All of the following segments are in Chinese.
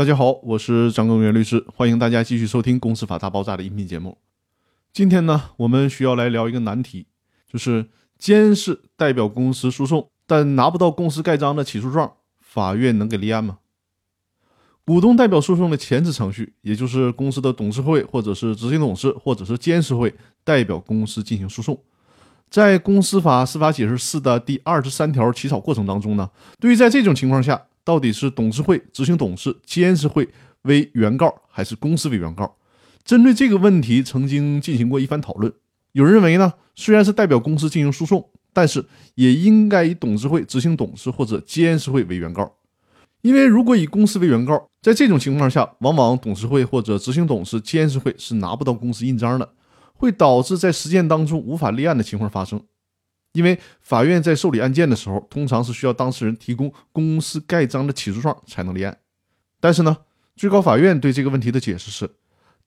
大家好，我是张根源律师，欢迎大家继续收听《公司法大爆炸》的音频节目。今天呢，我们需要来聊一个难题，就是监事代表公司诉讼，但拿不到公司盖章的起诉状，法院能给立案吗？股东代表诉讼的前置程序，也就是公司的董事会或者是执行董事或者是监事会代表公司进行诉讼。在公司法司法解释四的第二十三条起草过程当中呢，对于在这种情况下。到底是董事会、执行董事、监事会为原告，还是公司为原告？针对这个问题，曾经进行过一番讨论。有人认为呢，虽然是代表公司进行诉讼，但是也应该以董事会、执行董事或者监事会为原告，因为如果以公司为原告，在这种情况下，往往董事会或者执行董事、监事会是拿不到公司印章的，会导致在实践当中无法立案的情况发生。因为法院在受理案件的时候，通常是需要当事人提供公司盖章的起诉状才能立案。但是呢，最高法院对这个问题的解释是，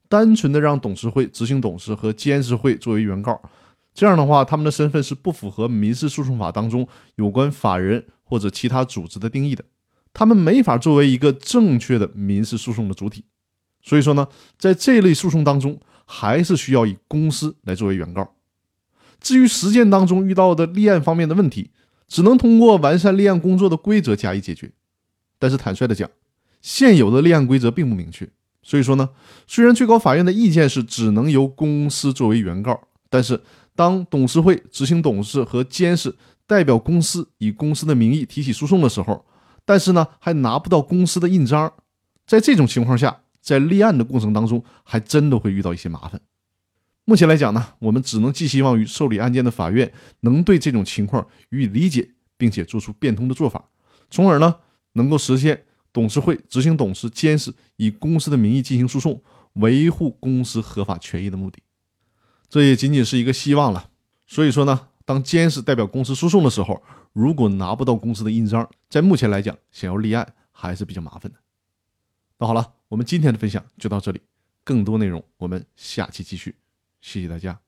单纯的让董事会、执行董事和监事会作为原告，这样的话，他们的身份是不符合民事诉讼法当中有关法人或者其他组织的定义的，他们没法作为一个正确的民事诉讼的主体。所以说呢，在这类诉讼当中，还是需要以公司来作为原告。至于实践当中遇到的立案方面的问题，只能通过完善立案工作的规则加以解决。但是坦率的讲，现有的立案规则并不明确。所以说呢，虽然最高法院的意见是只能由公司作为原告，但是当董事会、执行董事和监事代表公司以公司的名义提起诉讼的时候，但是呢还拿不到公司的印章，在这种情况下，在立案的过程当中，还真的会遇到一些麻烦。目前来讲呢，我们只能寄希望于受理案件的法院能对这种情况予以理解，并且做出变通的做法，从而呢能够实现董事会、执行董事、监事以公司的名义进行诉讼，维护公司合法权益的目的。这也仅仅是一个希望了。所以说呢，当监事代表公司诉讼的时候，如果拿不到公司的印章，在目前来讲，想要立案还是比较麻烦的。那好了，我们今天的分享就到这里，更多内容我们下期继续。谢谢大家。